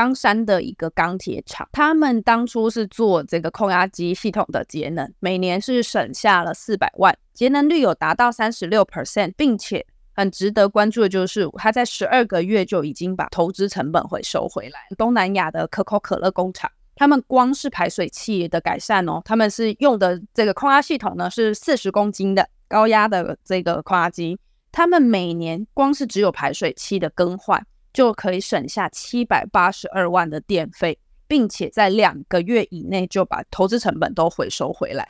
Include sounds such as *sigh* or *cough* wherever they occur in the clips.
冈山的一个钢铁厂，他们当初是做这个空压机系统的节能，每年是省下了四百万，节能率有达到三十六 percent，并且很值得关注的就是，他在十二个月就已经把投资成本回收回来。东南亚的可口可乐工厂，他们光是排水器的改善哦，他们是用的这个空压系统呢，是四十公斤的高压的这个空压机，他们每年光是只有排水器的更换。就可以省下七百八十二万的电费，并且在两个月以内就把投资成本都回收回来。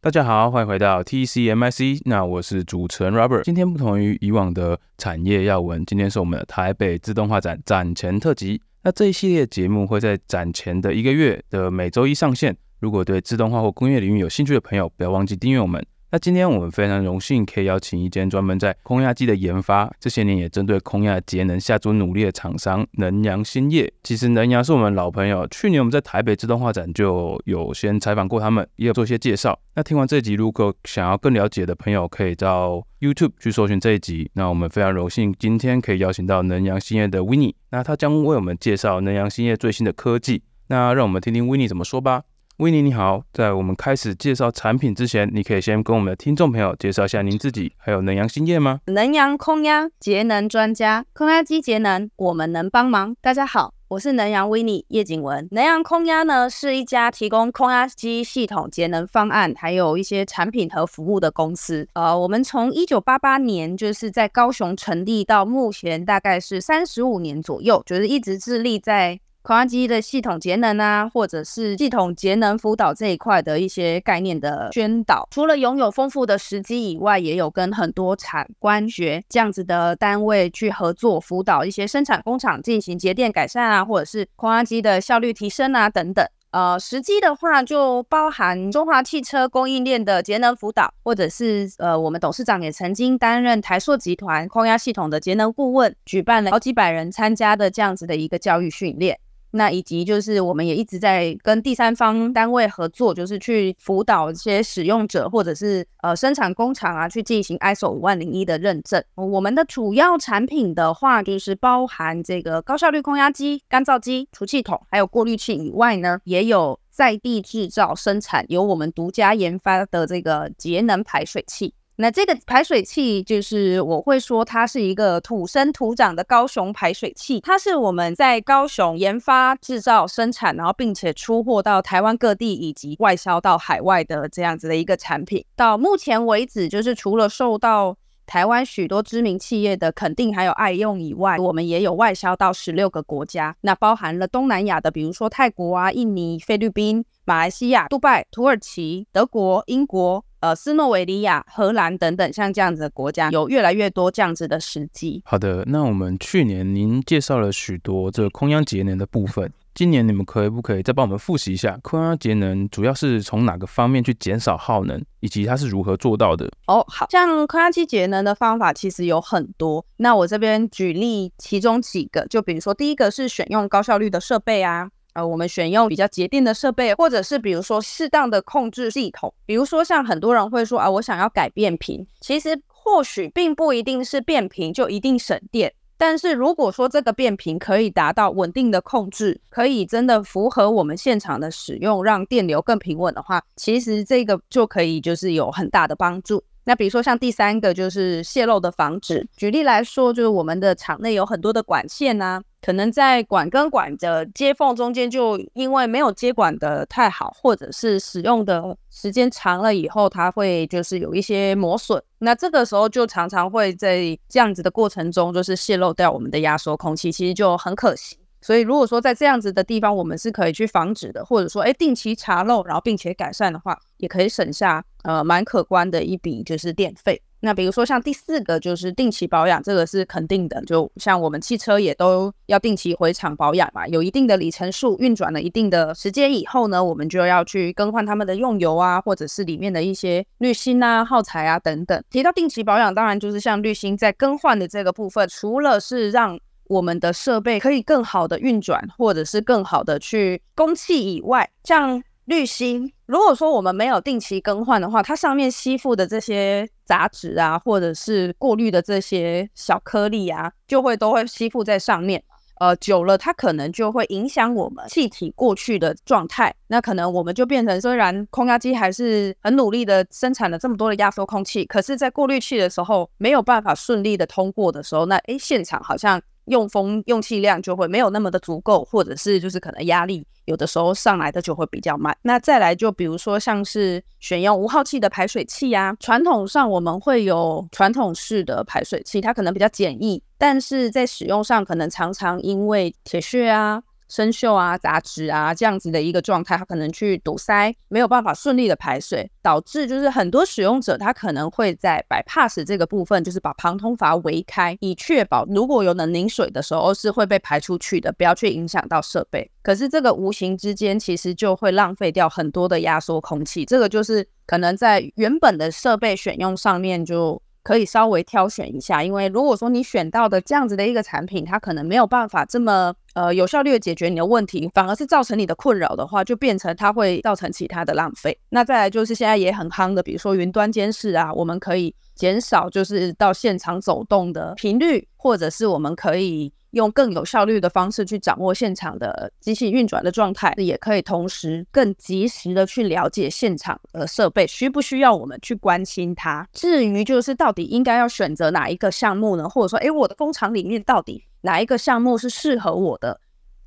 大家好，欢迎回到 TCMIC，那我是主持人 Robert。今天不同于以往的产业要闻，今天是我们的台北自动化展展前特辑。那这一系列节目会在展前的一个月的每周一上线。如果对自动化或工业领域有兴趣的朋友，不要忘记订阅我们。那今天我们非常荣幸可以邀请一间专门在空压机的研发，这些年也针对空压节能下足努力的厂商能阳兴业。其实能阳是我们老朋友，去年我们在台北自动化展就有先采访过他们，也有做一些介绍。那听完这一集，如果想要更了解的朋友，可以到 YouTube 去搜寻这一集。那我们非常荣幸今天可以邀请到能阳兴业的 Winnie，那他将为我们介绍能阳兴业最新的科技。那让我们听听 Winnie 怎么说吧。维尼你好，在我们开始介绍产品之前，你可以先跟我们的听众朋友介绍一下您自己，还有能阳兴业吗？能阳空压节能专家，空压机节能，我们能帮忙。大家好，我是能阳维尼叶景文。能阳空压呢是一家提供空压机系统节能方案，还有一些产品和服务的公司。呃，我们从一九八八年就是在高雄成立到目前，大概是三十五年左右，就是一直致力在。空压机的系统节能啊，或者是系统节能辅导这一块的一些概念的宣导，除了拥有丰富的时机以外，也有跟很多产官学这样子的单位去合作辅导一些生产工厂进行节电改善啊，或者是空压机的效率提升啊等等。呃，时机的话就包含中华汽车供应链的节能辅导，或者是呃，我们董事长也曾经担任台塑集团空压系统的节能顾问，举办了好几百人参加的这样子的一个教育训练。那以及就是我们也一直在跟第三方单位合作，就是去辅导一些使用者或者是呃生产工厂啊，去进行 ISO 五万零一的认证。我们的主要产品的话，就是包含这个高效率空压机、干燥机、除气筒，还有过滤器以外呢，也有在地制造生产，由我们独家研发的这个节能排水器。那这个排水器就是我会说它是一个土生土长的高雄排水器，它是我们在高雄研发、制造、生产，然后并且出货到台湾各地以及外销到海外的这样子的一个产品。到目前为止，就是除了受到台湾许多知名企业的肯定还有爱用以外，我们也有外销到十六个国家，那包含了东南亚的，比如说泰国啊、印尼、菲律宾、马来西亚、杜拜、土耳其、德国、英国。呃，斯诺维利亚、荷兰等等，像这样子的国家，有越来越多这样子的时机。好的，那我们去年您介绍了许多这个空央节能的部分，今年你们可以不可以再帮我们复习一下空压节能主要是从哪个方面去减少耗能，以及它是如何做到的？哦，好像空压机节能的方法其实有很多，那我这边举例其中几个，就比如说第一个是选用高效率的设备啊。呃，我们选用比较节电的设备，或者是比如说适当的控制系统，比如说像很多人会说啊，我想要改变频，其实或许并不一定是变频就一定省电，但是如果说这个变频可以达到稳定的控制，可以真的符合我们现场的使用，让电流更平稳的话，其实这个就可以就是有很大的帮助。那比如说像第三个就是泄漏的防止，举例来说，就是我们的场内有很多的管线啊。可能在管跟管的接缝中间，就因为没有接管的太好，或者是使用的时间长了以后，它会就是有一些磨损。那这个时候就常常会在这样子的过程中，就是泄漏掉我们的压缩空气，其实就很可惜。所以如果说在这样子的地方，我们是可以去防止的，或者说诶定期查漏，然后并且改善的话，也可以省下呃蛮可观的一笔就是电费。那比如说像第四个就是定期保养，这个是肯定的。就像我们汽车也都要定期回厂保养嘛，有一定的里程数，运转了一定的时间以后呢，我们就要去更换他们的用油啊，或者是里面的一些滤芯啊、耗材啊等等。提到定期保养，当然就是像滤芯在更换的这个部分，除了是让我们的设备可以更好的运转，或者是更好的去供气以外，像。滤芯，如果说我们没有定期更换的话，它上面吸附的这些杂质啊，或者是过滤的这些小颗粒啊，就会都会吸附在上面。呃，久了它可能就会影响我们气体过去的状态。那可能我们就变成，虽然空压机还是很努力的生产了这么多的压缩空气，可是，在过滤器的时候没有办法顺利的通过的时候，那诶，现场好像。用风用气量就会没有那么的足够，或者是就是可能压力有的时候上来的就会比较慢。那再来就比如说像是选用无耗气的排水器呀，传统上我们会有传统式的排水器，它可能比较简易，但是在使用上可能常常因为铁屑啊。生锈啊、杂质啊这样子的一个状态，它可能去堵塞，没有办法顺利的排水，导致就是很多使用者他可能会在 bypass 这个部分，就是把旁通阀围开，以确保如果有能凝水的时候是会被排出去的，不要去影响到设备。可是这个无形之间其实就会浪费掉很多的压缩空气，这个就是可能在原本的设备选用上面就。可以稍微挑选一下，因为如果说你选到的这样子的一个产品，它可能没有办法这么呃有效率的解决你的问题，反而是造成你的困扰的话，就变成它会造成其他的浪费。那再来就是现在也很夯的，比如说云端监视啊，我们可以减少就是到现场走动的频率，或者是我们可以。用更有效率的方式去掌握现场的机器运转的状态，也可以同时更及时的去了解现场的设备需不需要我们去关心它。至于就是到底应该要选择哪一个项目呢？或者说，诶，我的工厂里面到底哪一个项目是适合我的？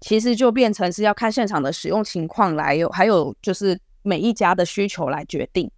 其实就变成是要看现场的使用情况来有，还有就是每一家的需求来决定。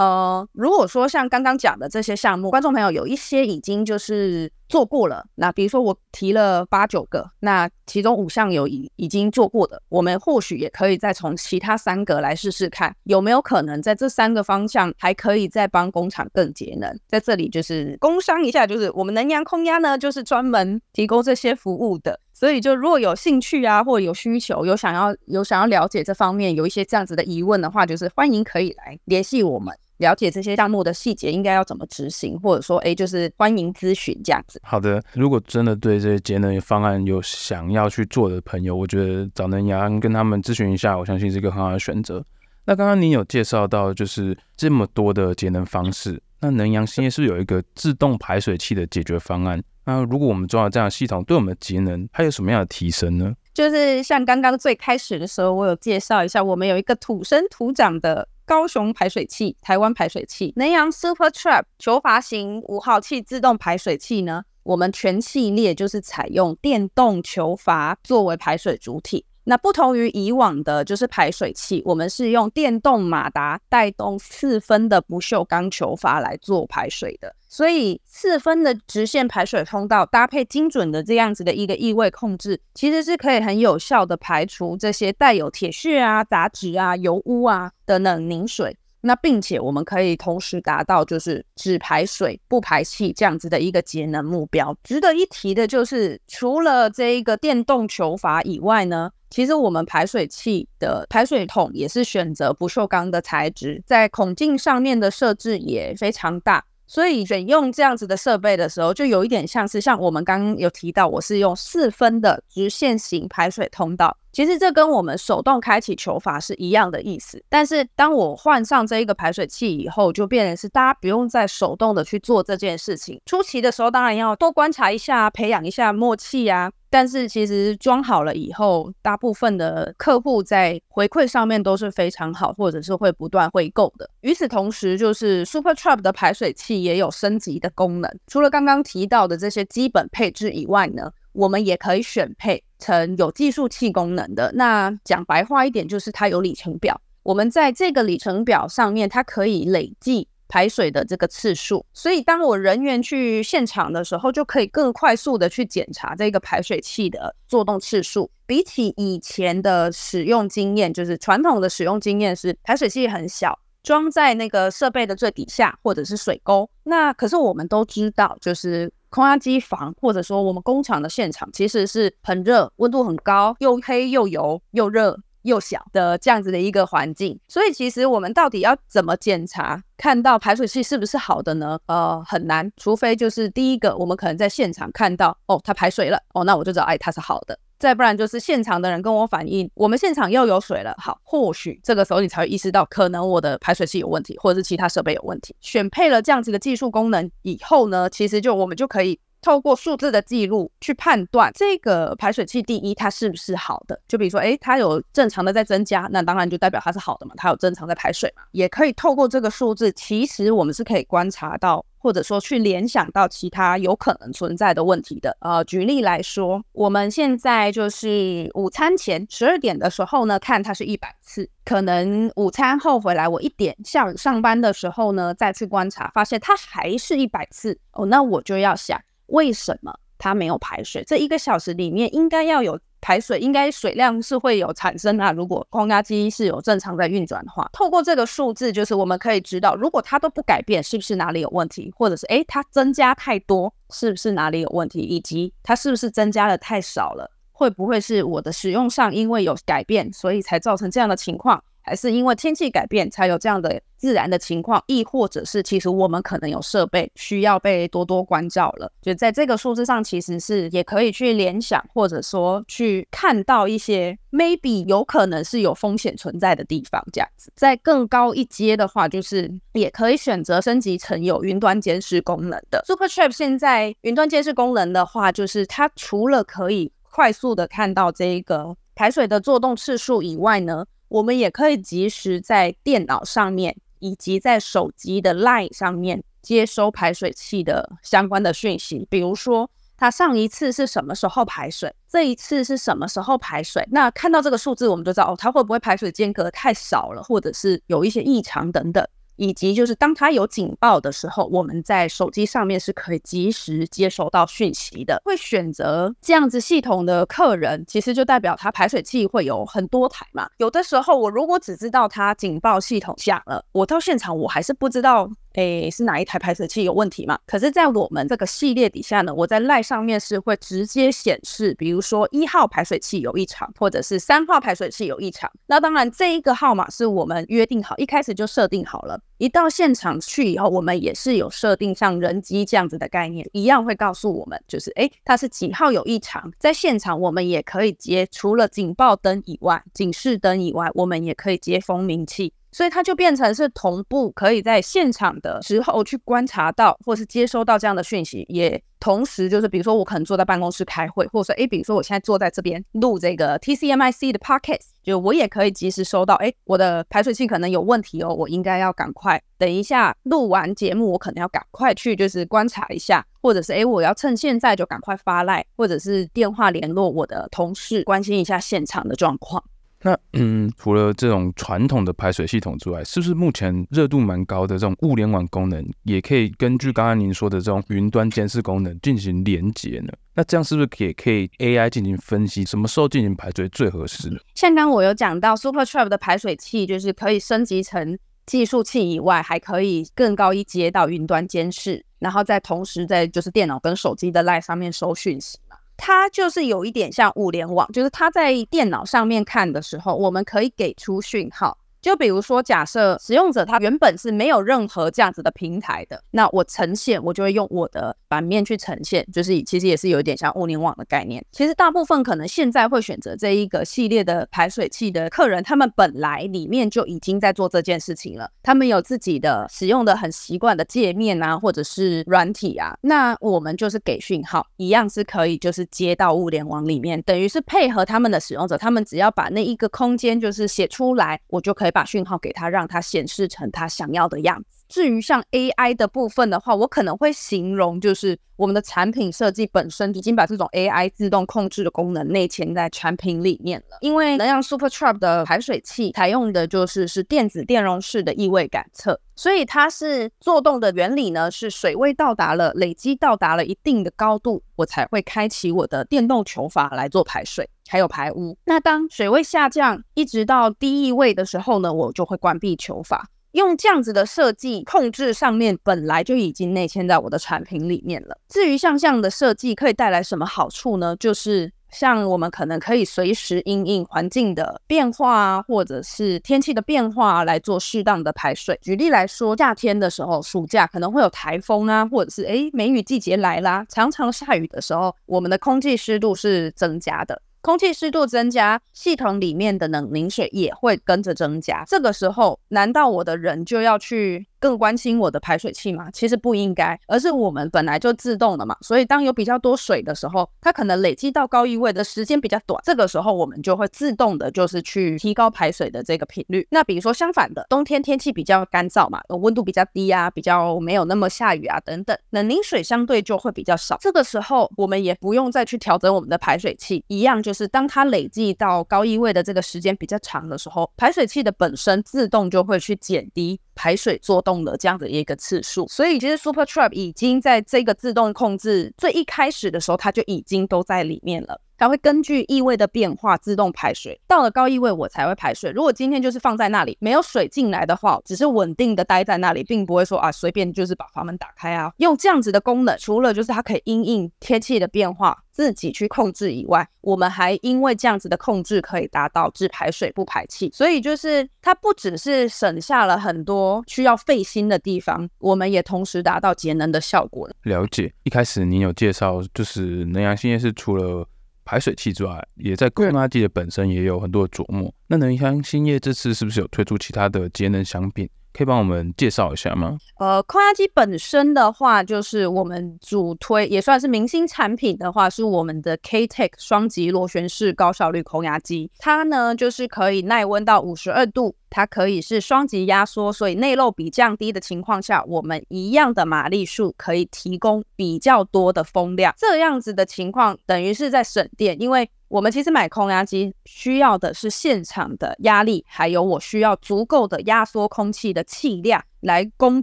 呃，如果说像刚刚讲的这些项目，观众朋友有一些已经就是做过了，那比如说我提了八九个，那其中五项有已已经做过的，我们或许也可以再从其他三个来试试看，有没有可能在这三个方向还可以再帮工厂更节能。在这里就是工商一下，就是我们能阳空压呢，就是专门提供这些服务的，所以就如果有兴趣啊，或者有需求，有想要有想要了解这方面，有一些这样子的疑问的话，就是欢迎可以来联系我们。了解这些项目的细节应该要怎么执行，或者说，哎，就是欢迎咨询这样子。好的，如果真的对这些节能方案有想要去做的朋友，我觉得找能阳跟他们咨询一下，我相信是一个很好的选择。那刚刚你有介绍到，就是这么多的节能方式，那能阳现在是有一个自动排水器的解决方案。那如果我们装了这样的系统，对我们的节能它有什么样的提升呢？就是像刚刚最开始的时候，我有介绍一下，我们有一个土生土长的。高雄排水器，台湾排水器，南洋 Super Trap 球阀型五号器自动排水器呢，我们全系列就是采用电动球阀作为排水主体。那不同于以往的，就是排水器，我们是用电动马达带动四分的不锈钢球阀来做排水的，所以四分的直线排水通道搭配精准的这样子的一个异味控制，其实是可以很有效的排除这些带有铁屑啊、杂质啊、油污啊等等凝水。那并且我们可以同时达到就是只排水不排气这样子的一个节能目标。值得一提的就是，除了这一个电动球阀以外呢，其实我们排水器的排水桶也是选择不锈钢的材质，在孔径上面的设置也非常大。所以选用这样子的设备的时候，就有一点像是像我们刚刚有提到，我是用四分的直线型排水通道。其实这跟我们手动开启球阀是一样的意思。但是当我换上这一个排水器以后，就变成是大家不用再手动的去做这件事情。初期的时候，当然要多观察一下，培养一下默契呀。但是其实装好了以后，大部分的客户在回馈上面都是非常好，或者是会不断回购的。与此同时，就是 Super Trap 的排水器也有升级的功能。除了刚刚提到的这些基本配置以外呢，我们也可以选配成有计数器功能的。那讲白话一点，就是它有里程表。我们在这个里程表上面，它可以累计。排水的这个次数，所以当我人员去现场的时候，就可以更快速的去检查这个排水器的作动次数。比起以前的使用经验，就是传统的使用经验是排水器很小，装在那个设备的最底下或者是水沟。那可是我们都知道，就是空压机房或者说我们工厂的现场其实是很热，温度很高，又黑又油又热。又小的这样子的一个环境，所以其实我们到底要怎么检查，看到排水器是不是好的呢？呃，很难，除非就是第一个，我们可能在现场看到，哦，它排水了，哦，那我就知道，哎，它是好的。再不然就是现场的人跟我反映，我们现场又有水了。好，或许这个时候你才会意识到，可能我的排水器有问题，或者是其他设备有问题。选配了这样子的技术功能以后呢，其实就我们就可以。透过数字的记录去判断这个排水器第一它是不是好的，就比如说，诶，它有正常的在增加，那当然就代表它是好的嘛，它有正常在排水嘛。也可以透过这个数字，其实我们是可以观察到，或者说去联想到其他有可能存在的问题的。呃，举例来说，我们现在就是午餐前十二点的时候呢，看它是一百次，可能午餐后回来我一点，下午上班的时候呢再去观察，发现它还是一百次哦，那我就要想。为什么它没有排水？这一个小时里面应该要有排水，应该水量是会有产生啊。如果空压机是有正常在运转的话，透过这个数字，就是我们可以知道，如果它都不改变，是不是哪里有问题？或者是诶，它增加太多，是不是哪里有问题？以及它是不是增加的太少了？会不会是我的使用上因为有改变，所以才造成这样的情况？还是因为天气改变才有这样的自然的情况，亦或者是其实我们可能有设备需要被多多关照了。就在这个数字上，其实是也可以去联想，或者说去看到一些 maybe 有可能是有风险存在的地方。这样子，在更高一阶的话，就是也可以选择升级成有云端监视功能的 SuperTrap。现在云端监视功能的话，就是它除了可以快速的看到这个排水的作动次数以外呢，我们也可以及时在电脑上面以及在手机的 LINE 上面接收排水器的相关的讯息，比如说它上一次是什么时候排水，这一次是什么时候排水。那看到这个数字，我们就知道哦，它会不会排水间隔太少了，或者是有一些异常等等。以及就是当它有警报的时候，我们在手机上面是可以及时接收到讯息的。会选择这样子系统的客人，其实就代表他排水器会有很多台嘛。有的时候我如果只知道它警报系统响了，我到现场我还是不知道。诶，是哪一台排水器有问题嘛？可是，在我们这个系列底下呢，我在 LINE 上面是会直接显示，比如说一号排水器有异常，或者是三号排水器有异常。那当然，这一个号码是我们约定好，一开始就设定好了。一到现场去以后，我们也是有设定像人机这样子的概念，一样会告诉我们，就是诶，它是几号有异常。在现场，我们也可以接除了警报灯以外，警示灯以外，我们也可以接蜂鸣器。所以它就变成是同步，可以在现场的时候去观察到，或是接收到这样的讯息，也同时就是，比如说我可能坐在办公室开会，或者说，诶，比如说我现在坐在这边录这个 TCMIC 的 Podcast，就我也可以及时收到，诶，我的排水器可能有问题哦，我应该要赶快，等一下录完节目，我可能要赶快去就是观察一下，或者是诶，我要趁现在就赶快发赖，或者是电话联络我的同事，关心一下现场的状况。那嗯，除了这种传统的排水系统之外，是不是目前热度蛮高的这种物联网功能，也可以根据刚刚您说的这种云端监视功能进行连接呢？那这样是不是也可以 AI 进行分析，什么时候进行排水最合适？像刚我有讲到 SuperTrap 的排水器，就是可以升级成计数器以外，还可以更高一阶到云端监视，然后再同时在就是电脑跟手机的 LINE 上面收讯息。它就是有一点像物联网，就是它在电脑上面看的时候，我们可以给出讯号。就比如说，假设使用者他原本是没有任何这样子的平台的，那我呈现我就会用我的版面去呈现，就是其实也是有一点像物联网的概念。其实大部分可能现在会选择这一个系列的排水器的客人，他们本来里面就已经在做这件事情了，他们有自己的使用的很习惯的界面啊，或者是软体啊，那我们就是给讯号，一样是可以就是接到物联网里面，等于是配合他们的使用者，他们只要把那一个空间就是写出来，我就可以。把讯号给他，让他显示成他想要的样子。至于像 AI 的部分的话，我可能会形容就是我们的产品设计本身已经把这种 AI 自动控制的功能内嵌在产品里面了。因为能让 SuperTrap 的排水器采用的就是是电子电容式的异味感测，所以它是作动的原理呢，是水位到达了累积到达了一定的高度，我才会开启我的电动球阀来做排水，还有排污。那当水位下降一直到低异味的时候呢，我就会关闭球阀。用这样子的设计控制上面本来就已经内嵌在我的产品里面了。至于像这样的设计可以带来什么好处呢？就是像我们可能可以随时因应环境的变化啊，或者是天气的变化来做适当的排水。举例来说，夏天的时候，暑假可能会有台风啊，或者是诶梅雨季节来啦，常常下雨的时候，我们的空气湿度是增加的。空气湿度增加，系统里面的冷凝水也会跟着增加。这个时候，难道我的人就要去更关心我的排水器吗？其实不应该，而是我们本来就自动的嘛。所以当有比较多水的时候，它可能累积到高异位的时间比较短，这个时候我们就会自动的，就是去提高排水的这个频率。那比如说相反的，冬天天气比较干燥嘛，温度比较低啊，比较没有那么下雨啊等等，冷凝水相对就会比较少。这个时候我们也不用再去调整我们的排水器，一样就。是当它累积到高异位的这个时间比较长的时候，排水器的本身自动就会去减低排水做动的这样的一个次数。所以其实 Super Trap 已经在这个自动控制最一开始的时候，它就已经都在里面了。它会根据异味的变化自动排水，到了高异味我才会排水。如果今天就是放在那里没有水进来的话，只是稳定的待在那里，并不会说啊随便就是把阀门打开啊。用这样子的功能，除了就是它可以因应天气的变化自己去控制以外，我们还因为这样子的控制可以达到只排水不排气。所以就是它不只是省下了很多需要费心的地方，我们也同时达到节能的效果。了了解，一开始您有介绍就是能阳新业是除了排水器之外，也在空垃圾的本身也有很多的琢磨。那能香新业这次是不是有推出其他的节能商品？可以帮我们介绍一下吗？呃，空压机本身的话，就是我们主推也算是明星产品的话，是我们的 K-Tech 双击螺旋式高效率空压机。它呢，就是可以耐温到五十二度，它可以是双击压缩，所以内漏比降低的情况下，我们一样的马力数可以提供比较多的风量。这样子的情况等于是在省电，因为我们其实买空压机需要的是现场的压力，还有我需要足够的压缩空气的气量来供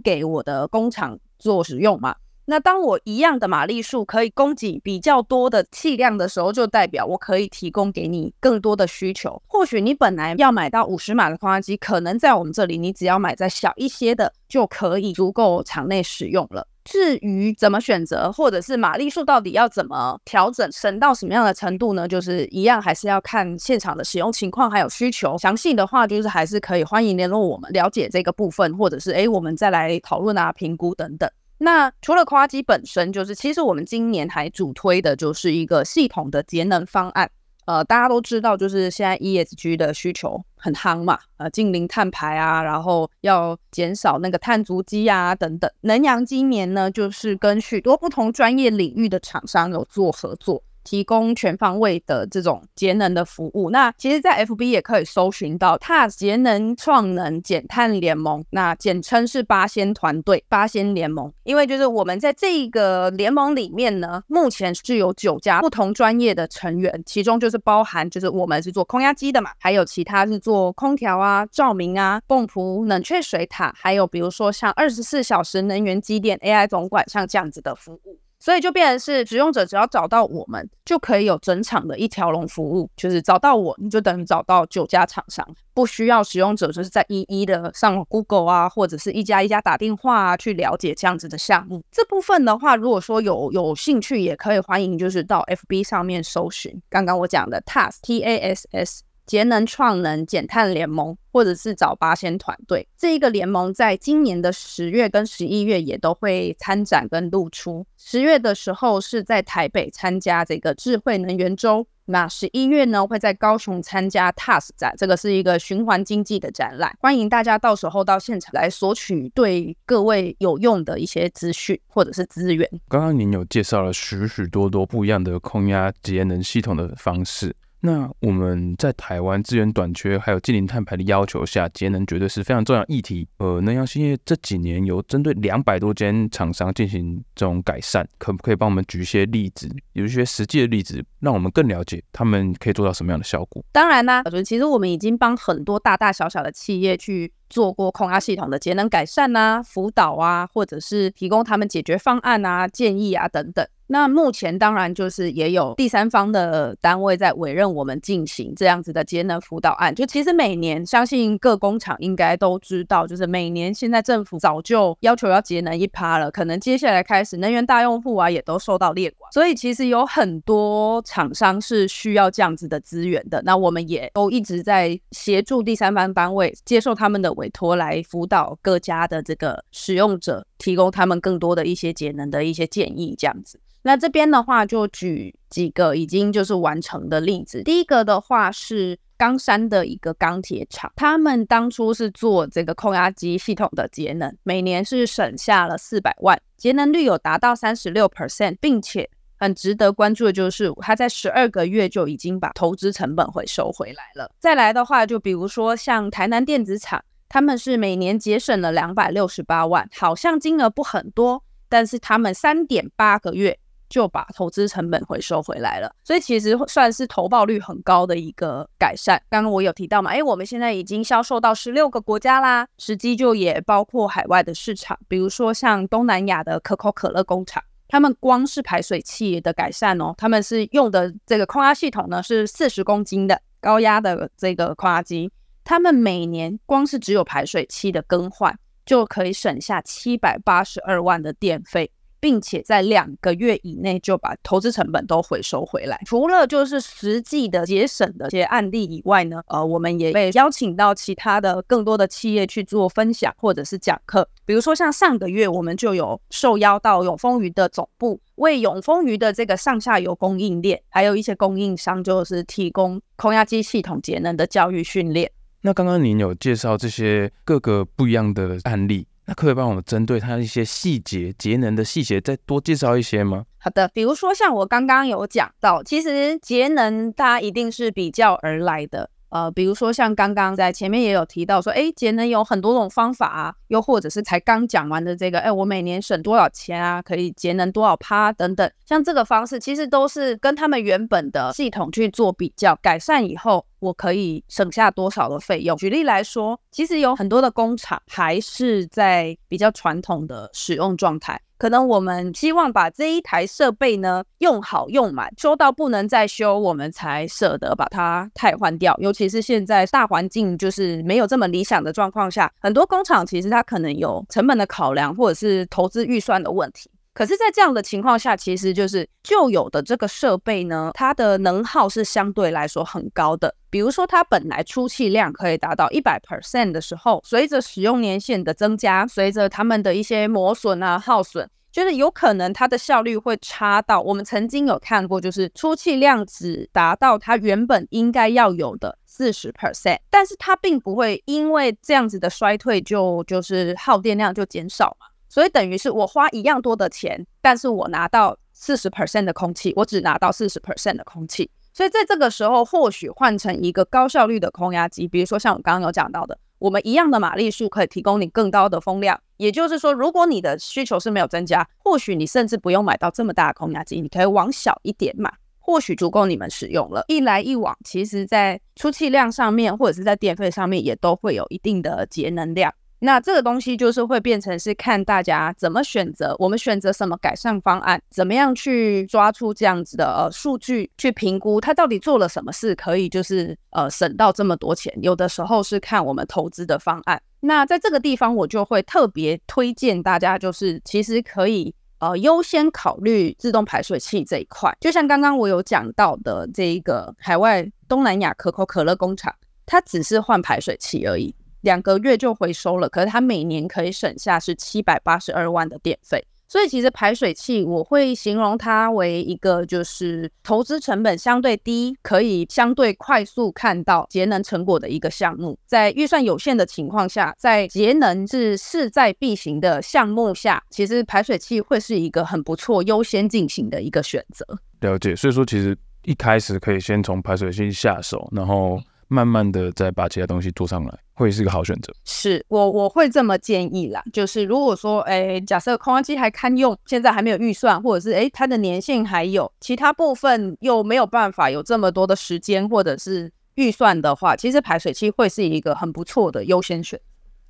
给我的工厂做使用嘛。那当我一样的马力数可以供给比较多的气量的时候，就代表我可以提供给你更多的需求。或许你本来要买到五十码的空压机，可能在我们这里你只要买在小一些的就可以足够场内使用了。至于怎么选择，或者是马力数到底要怎么调整，省到什么样的程度呢？就是一样，还是要看现场的使用情况还有需求。详细的话，就是还是可以欢迎联络我们，了解这个部分，或者是诶，我们再来讨论啊、评估等等。那除了夸机本身，就是其实我们今年还主推的就是一个系统的节能方案。呃，大家都知道，就是现在 ESG 的需求很夯嘛，呃，近零碳排啊，然后要减少那个碳足迹啊，等等。能阳今年呢，就是跟许多不同专业领域的厂商有做合作。提供全方位的这种节能的服务。那其实，在 FB 也可以搜寻到 TAS 节能创能减碳联盟，那简称是八仙团队、八仙联盟。因为就是我们在这个联盟里面呢，目前是有九家不同专业的成员，其中就是包含就是我们是做空压机的嘛，还有其他是做空调啊、照明啊、泵浦、冷却水塔，还有比如说像二十四小时能源机电 AI 总管，像这样子的服务。所以就变成是使用者只要找到我们，就可以有整场的一条龙服务。就是找到我，你就等于找到九家厂商，不需要使用者就是在一一的上 Google 啊，或者是一家一家打电话啊去了解这样子的项目。这部分的话，如果说有有兴趣，也可以欢迎就是到 FB 上面搜寻刚刚我讲的 TASS T A S S。节能创能减碳联盟，或者是找八仙团队，这一个联盟在今年的十月跟十一月也都会参展跟露出。十月的时候是在台北参加这个智慧能源周，那十一月呢会在高雄参加 TAS 展，这个是一个循环经济的展览，欢迎大家到时候到现场来索取对各位有用的一些资讯或者是资源。刚刚您有介绍了许许多多不一样的空压节能系统的方式。那我们在台湾资源短缺，还有近零碳排的要求下，节能绝对是非常重要议题。呃，能阳兴业这几年有针对两百多间厂商进行这种改善，可不可以帮我们举一些例子，有一些实际的例子，让我们更了解他们可以做到什么样的效果？当然啦，我觉得其实我们已经帮很多大大小小的企业去做过空压系统的节能改善啊、辅导啊，或者是提供他们解决方案啊、建议啊等等。那目前当然就是也有第三方的单位在委任我们进行这样子的节能辅导案。就其实每年，相信各工厂应该都知道，就是每年现在政府早就要求要节能一趴了，可能接下来开始能源大用户啊也都受到列管，所以其实有很多厂商是需要这样子的资源的。那我们也都一直在协助第三方单位接受他们的委托来辅导各家的这个使用者，提供他们更多的一些节能的一些建议，这样子。那这边的话就举几个已经就是完成的例子。第一个的话是冈山的一个钢铁厂，他们当初是做这个空压机系统的节能，每年是省下了四百万，节能率有达到三十六 percent，并且很值得关注的就是他在十二个月就已经把投资成本回收回来了。再来的话，就比如说像台南电子厂，他们是每年节省了两百六十八万，好像金额不很多，但是他们三点八个月。就把投资成本回收回来了，所以其实算是投报率很高的一个改善。刚刚我有提到嘛，诶，我们现在已经销售到十六个国家啦，实际就也包括海外的市场，比如说像东南亚的可口可乐工厂，他们光是排水器的改善哦，他们是用的这个空压系统呢是四十公斤的高压的这个空压机，他们每年光是只有排水器的更换就可以省下七百八十二万的电费。并且在两个月以内就把投资成本都回收回来。除了就是实际的节省的一些案例以外呢，呃，我们也被邀请到其他的更多的企业去做分享或者是讲课。比如说像上个月我们就有受邀到永丰鱼的总部，为永丰鱼的这个上下游供应链，还有一些供应商，就是提供空压机系统节能的教育训练。那刚刚您有介绍这些各个不一样的案例。那可以帮我们针对它的一些细节、节能的细节再多介绍一些吗？好的，比如说像我刚刚有讲到，其实节能它一定是比较而来的。呃，比如说像刚刚在前面也有提到说，哎，节能有很多种方法啊，又或者是才刚讲完的这个，哎，我每年省多少钱啊，可以节能多少趴等等，像这个方式其实都是跟他们原本的系统去做比较，改善以后我可以省下多少的费用。举例来说，其实有很多的工厂还是在比较传统的使用状态。可能我们希望把这一台设备呢用好用满，修到不能再修，我们才舍得把它汰换掉。尤其是现在大环境就是没有这么理想的状况下，很多工厂其实它可能有成本的考量，或者是投资预算的问题。可是，在这样的情况下，其实就是旧有的这个设备呢，它的能耗是相对来说很高的。比如说，它本来出气量可以达到一百 percent 的时候，随着使用年限的增加，随着它们的一些磨损啊、耗损，就是有可能它的效率会差到我们曾经有看过，就是出气量只达到它原本应该要有的四十 percent，但是它并不会因为这样子的衰退就就是耗电量就减少嘛。所以等于是我花一样多的钱，但是我拿到四十 percent 的空气，我只拿到四十 percent 的空气。所以在这个时候，或许换成一个高效率的空压机，比如说像我刚刚有讲到的，我们一样的马力数可以提供你更高的风量。也就是说，如果你的需求是没有增加，或许你甚至不用买到这么大的空压机，你可以往小一点买，或许足够你们使用了。一来一往，其实在出气量上面，或者是在电费上面，也都会有一定的节能量。那这个东西就是会变成是看大家怎么选择，我们选择什么改善方案，怎么样去抓出这样子的呃数据去评估它到底做了什么事，可以就是呃省到这么多钱。有的时候是看我们投资的方案。那在这个地方我就会特别推荐大家，就是其实可以呃优先考虑自动排水器这一块。就像刚刚我有讲到的这一个海外东南亚可口可乐工厂，它只是换排水器而已。两个月就回收了，可是它每年可以省下是七百八十二万的电费，所以其实排水器我会形容它为一个就是投资成本相对低，可以相对快速看到节能成果的一个项目。在预算有限的情况下，在节能是势在必行的项目下，其实排水器会是一个很不错优先进行的一个选择。了解，所以说其实一开始可以先从排水器下手，然后。慢慢的再把其他东西做上来，会是一个好选择。是我我会这么建议啦，就是如果说，哎，假设空压机还堪用，现在还没有预算，或者是哎它的年限还有，其他部分又没有办法有这么多的时间或者是预算的话，其实排水器会是一个很不错的优先选。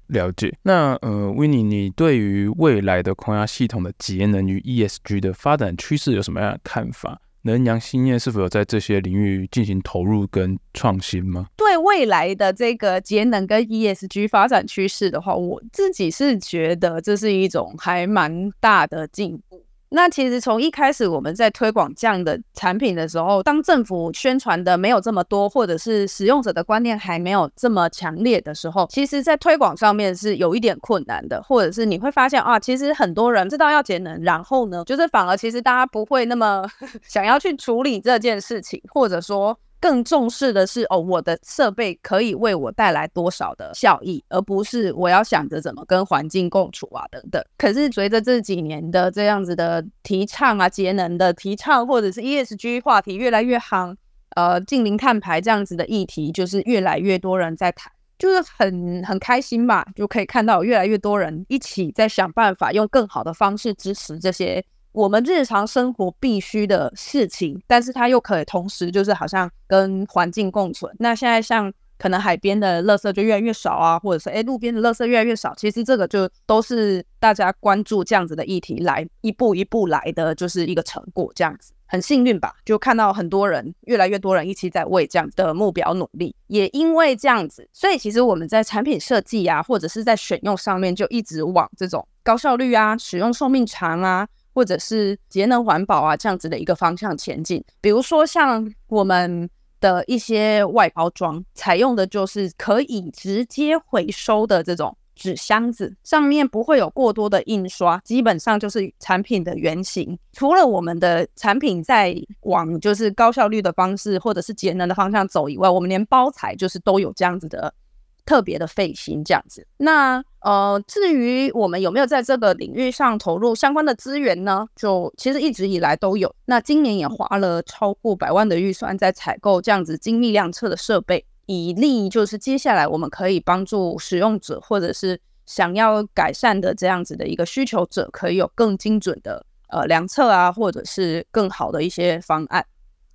了解。那呃，Winnie，你对于未来的空压系统的节能与 ESG 的发展趋势有什么样的看法？能阳兴业是否有在这些领域进行投入跟创新吗？对未来的这个节能跟 ESG 发展趋势的话，我自己是觉得这是一种还蛮大的进步。那其实从一开始我们在推广这样的产品的时候，当政府宣传的没有这么多，或者是使用者的观念还没有这么强烈的时候，其实在推广上面是有一点困难的，或者是你会发现啊，其实很多人知道要节能，然后呢，就是反而其实大家不会那么 *laughs* 想要去处理这件事情，或者说。更重视的是哦，我的设备可以为我带来多少的效益，而不是我要想着怎么跟环境共处啊等等。可是随着这几年的这样子的提倡啊，节能的提倡，或者是 ESG 话题越来越夯，呃，净零碳排这样子的议题，就是越来越多人在谈，就是很很开心吧，就可以看到越来越多人一起在想办法，用更好的方式支持这些。我们日常生活必须的事情，但是它又可以同时就是好像跟环境共存。那现在像可能海边的垃圾就越来越少啊，或者是诶路边的垃圾越来越少，其实这个就都是大家关注这样子的议题来一步一步来的，就是一个成果这样子。很幸运吧，就看到很多人，越来越多人一起在为这样的目标努力。也因为这样子，所以其实我们在产品设计啊，或者是在选用上面，就一直往这种高效率啊、使用寿命长啊。或者是节能环保啊，这样子的一个方向前进。比如说像我们的一些外包装，采用的就是可以直接回收的这种纸箱子，上面不会有过多的印刷，基本上就是产品的原型。除了我们的产品在往就是高效率的方式，或者是节能的方向走以外，我们连包材就是都有这样子的。特别的费心这样子，那呃，至于我们有没有在这个领域上投入相关的资源呢？就其实一直以来都有。那今年也花了超过百万的预算在采购这样子精密量测的设备，以利就是接下来我们可以帮助使用者或者是想要改善的这样子的一个需求者，可以有更精准的呃量测啊，或者是更好的一些方案。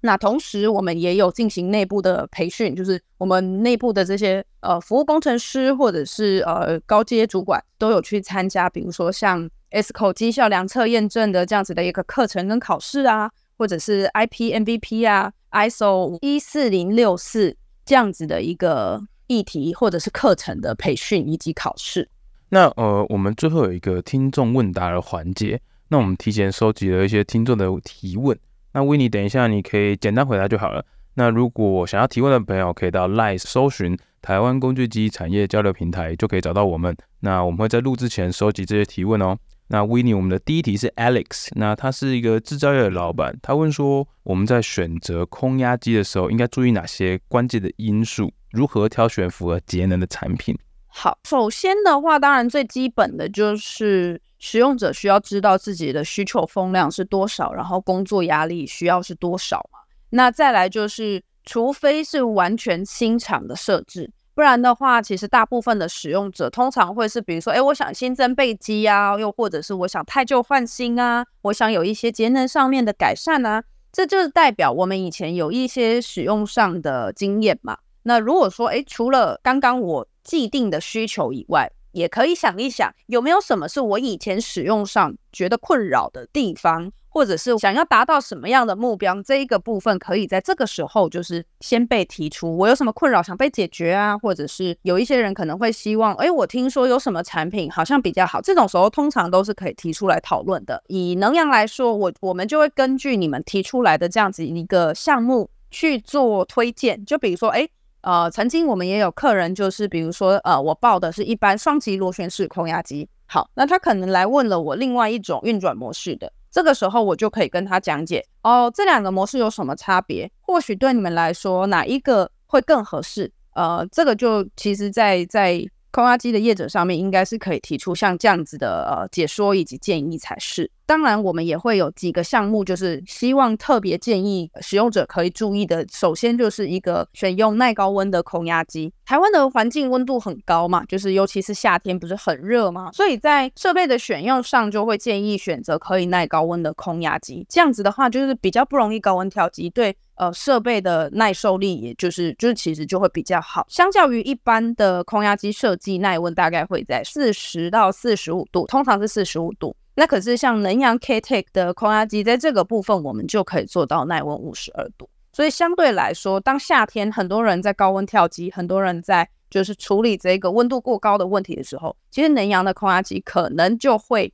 那同时，我们也有进行内部的培训，就是我们内部的这些呃服务工程师或者是呃高阶主管都有去参加，比如说像 ESCO 绩效量测验证的这样子的一个课程跟考试啊，或者是 IP MVP 啊、ISO 一四零六四这样子的一个议题或者是课程的培训以及考试。那呃，我们最后有一个听众问答的环节，那我们提前收集了一些听众的提问。那维尼等一下你可以简单回答就好了。那如果想要提问的朋友，可以到 LINE 搜寻台湾工具机产业交流平台，就可以找到我们。那我们会在录之前收集这些提问哦。那 Winnie，我们的第一题是 Alex，那他是一个制造业的老板，他问说，我们在选择空压机的时候，应该注意哪些关键的因素？如何挑选符合节能的产品？好，首先的话，当然最基本的就是。使用者需要知道自己的需求风量是多少，然后工作压力需要是多少嘛？那再来就是，除非是完全新厂的设置，不然的话，其实大部分的使用者通常会是，比如说，哎，我想新增备机啊，又或者是我想汰旧换新啊，我想有一些节能上面的改善啊，这就是代表我们以前有一些使用上的经验嘛。那如果说，哎，除了刚刚我既定的需求以外，也可以想一想，有没有什么是我以前使用上觉得困扰的地方，或者是想要达到什么样的目标，这一个部分可以在这个时候就是先被提出。我有什么困扰想被解决啊？或者是有一些人可能会希望，诶，我听说有什么产品好像比较好，这种时候通常都是可以提出来讨论的。以能阳来说，我我们就会根据你们提出来的这样子一个项目去做推荐，就比如说，诶。呃，曾经我们也有客人，就是比如说，呃，我报的是一般双级螺旋式空压机，好，那他可能来问了我另外一种运转模式的，这个时候我就可以跟他讲解，哦，这两个模式有什么差别？或许对你们来说哪一个会更合适？呃，这个就其实在在。空压机的业者上面应该是可以提出像这样子的呃解说以及建议才是。当然，我们也会有几个项目，就是希望特别建议使用者可以注意的。首先就是一个选用耐高温的空压机。台湾的环境温度很高嘛，就是尤其是夏天不是很热嘛，所以在设备的选用上就会建议选择可以耐高温的空压机。这样子的话，就是比较不容易高温跳机，对。呃，设备的耐受力，也就是就是其实就会比较好，相较于一般的空压机设计耐温大概会在四十到四十五度，通常是四十五度。那可是像能阳 K-Tech 的空压机，在这个部分我们就可以做到耐温五十二度。所以相对来说，当夏天很多人在高温跳机，很多人在就是处理这个温度过高的问题的时候，其实能阳的空压机可能就会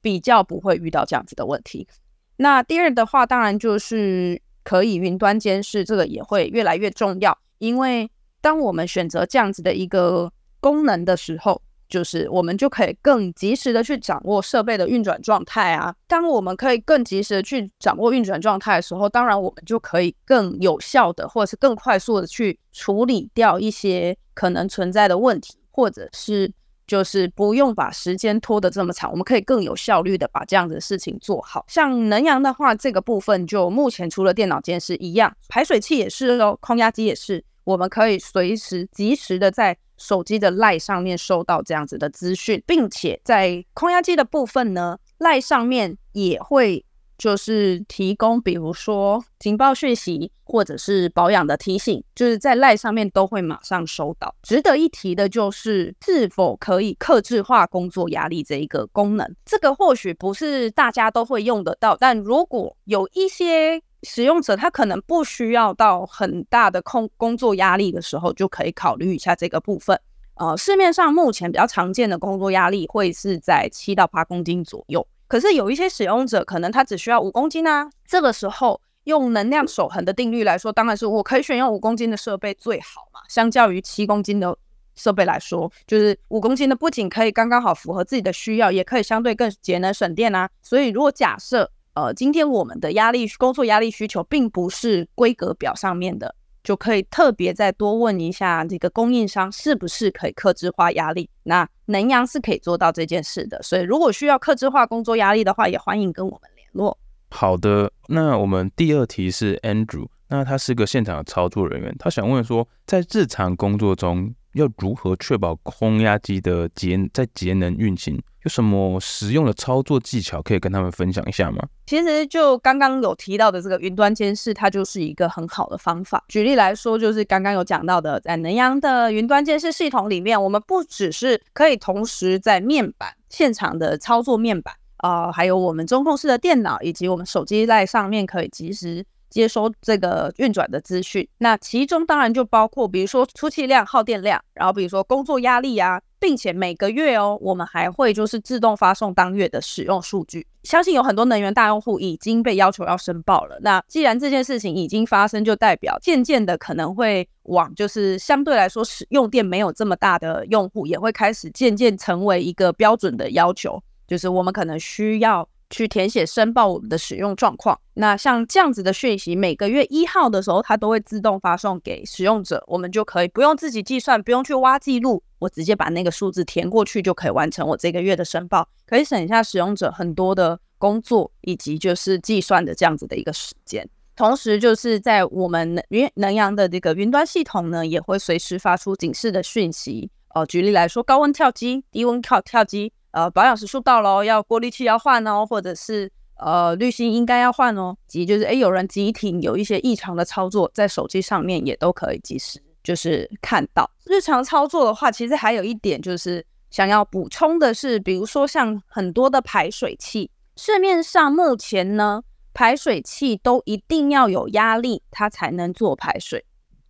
比较不会遇到这样子的问题。那第二的话，当然就是可以云端监视，这个也会越来越重要，因为当我们选择这样子的一个功能的时候，就是我们就可以更及时的去掌握设备的运转状态啊。当我们可以更及时的去掌握运转状态的时候，当然我们就可以更有效的，或者是更快速的去处理掉一些可能存在的问题，或者是就是不用把时间拖得这么长，我们可以更有效率的把这样的事情做好。像能阳的话，这个部分就目前除了电脑监视一样，排水器也是哦，空压机也是。我们可以随时及时的在手机的 LINE 上面收到这样子的资讯，并且在空压机的部分呢，LINE 上面也会就是提供，比如说警报讯息或者是保养的提醒，就是在 LINE 上面都会马上收到。值得一提的就是是否可以克制化工作压力这一个功能，这个或许不是大家都会用得到，但如果有一些。使用者他可能不需要到很大的空工作压力的时候，就可以考虑一下这个部分。呃，市面上目前比较常见的工作压力会是在七到八公斤左右。可是有一些使用者可能他只需要五公斤啊，这个时候用能量守恒的定律来说，当然是我可以选用五公斤的设备最好嘛。相较于七公斤的设备来说，就是五公斤的不仅可以刚刚好符合自己的需要，也可以相对更节能省电啊。所以如果假设呃，今天我们的压力工作压力需求并不是规格表上面的，就可以特别再多问一下这个供应商是不是可以克制化压力。那能阳是可以做到这件事的，所以如果需要克制化工作压力的话，也欢迎跟我们联络。好的，那我们第二题是 Andrew，那他是个现场的操作人员，他想问说，在日常工作中要如何确保空压机的节在节能运行？有什么实用的操作技巧可以跟他们分享一下吗？其实就刚刚有提到的这个云端监视，它就是一个很好的方法。举例来说，就是刚刚有讲到的，在能阳的云端监视系统里面，我们不只是可以同时在面板现场的操作面板啊、还有我们中控室的电脑以及我们手机在上面可以及时接收这个运转的资讯。那其中当然就包括，比如说出气量、耗电量，然后比如说工作压力啊。并且每个月哦，我们还会就是自动发送当月的使用数据。相信有很多能源大用户已经被要求要申报了。那既然这件事情已经发生，就代表渐渐的可能会往就是相对来说使用电没有这么大的用户，也会开始渐渐成为一个标准的要求，就是我们可能需要。去填写申报我们的使用状况。那像这样子的讯息，每个月一号的时候，它都会自动发送给使用者，我们就可以不用自己计算，不用去挖记录，我直接把那个数字填过去就可以完成我这个月的申报，可以省下使用者很多的工作以及就是计算的这样子的一个时间。同时，就是在我们云能阳的这个云端系统呢，也会随时发出警示的讯息。呃，举例来说，高温跳机、低温跳跳机。呃，保养时数到了，要过滤器要换哦，或者是呃滤芯应该要换哦，及就是诶有人急停有一些异常的操作，在手机上面也都可以及时就是看到。日常操作的话，其实还有一点就是想要补充的是，比如说像很多的排水器，市面上目前呢排水器都一定要有压力，它才能做排水。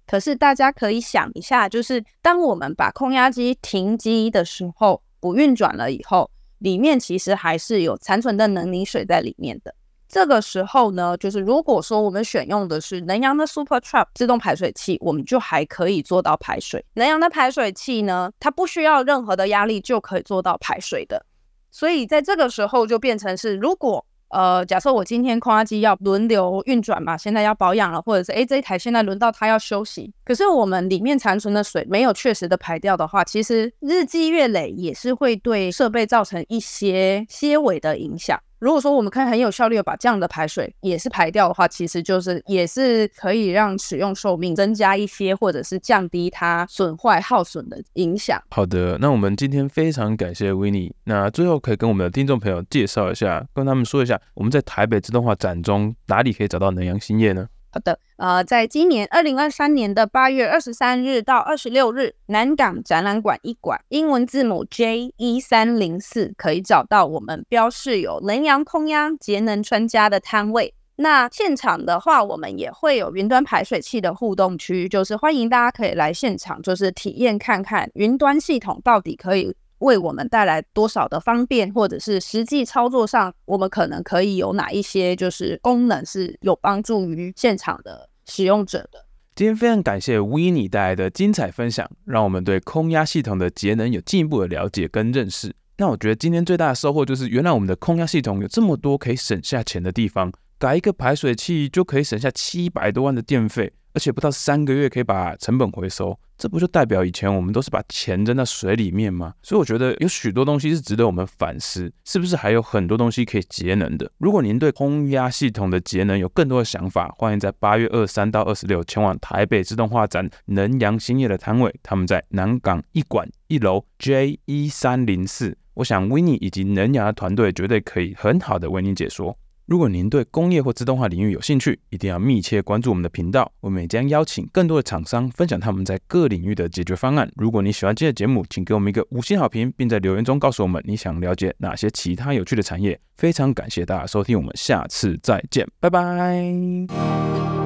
可是大家可以想一下，就是当我们把空压机停机的时候。不运转了以后，里面其实还是有残存的能凝水在里面的。这个时候呢，就是如果说我们选用的是能阳的 Super Trap 自动排水器，我们就还可以做到排水。能阳的排水器呢，它不需要任何的压力就可以做到排水的。所以在这个时候就变成是，如果呃，假设我今天空压机要轮流运转嘛，现在要保养了，或者是诶这一台现在轮到它要休息，可是我们里面残存的水没有确实的排掉的话，其实日积月累也是会对设备造成一些些微的影响。如果说我们可以很有效率的把这样的排水也是排掉的话，其实就是也是可以让使用寿命增加一些，或者是降低它损坏耗损的影响。好的，那我们今天非常感谢 Winnie。那最后可以跟我们的听众朋友介绍一下，跟他们说一下，我们在台北自动化展中哪里可以找到能阳兴业呢？好的，呃，在今年二零二三年的八月二十三日到二十六日，南港展览馆一馆，英文字母 J 一三零四，可以找到我们标示有能阳空压节能专家的摊位。那现场的话，我们也会有云端排水器的互动区，就是欢迎大家可以来现场，就是体验看看云端系统到底可以为我们带来多少的方便，或者是实际操作上，我们可能可以有哪一些就是功能是有帮助于现场的使用者的。今天非常感谢 Winnie 带来的精彩分享，让我们对空压系统的节能有进一步的了解跟认识。那我觉得今天最大的收获就是，原来我们的空压系统有这么多可以省下钱的地方，改一个排水器就可以省下七百多万的电费。而且不到三个月可以把成本回收，这不就代表以前我们都是把钱扔到水里面吗？所以我觉得有许多东西是值得我们反思，是不是还有很多东西可以节能的？如果您对空压系统的节能有更多的想法，欢迎在八月二三到二十六前往台北自动化展能阳兴业的摊位，他们在南港一馆一楼 J 一三零四。我想 Winnie 以及能阳的团队绝对可以很好的为您解说。如果您对工业或自动化领域有兴趣，一定要密切关注我们的频道。我们也将邀请更多的厂商分享他们在各领域的解决方案。如果你喜欢今天的节目，请给我们一个五星好评，并在留言中告诉我们你想了解哪些其他有趣的产业。非常感谢大家收听，我们下次再见，拜拜。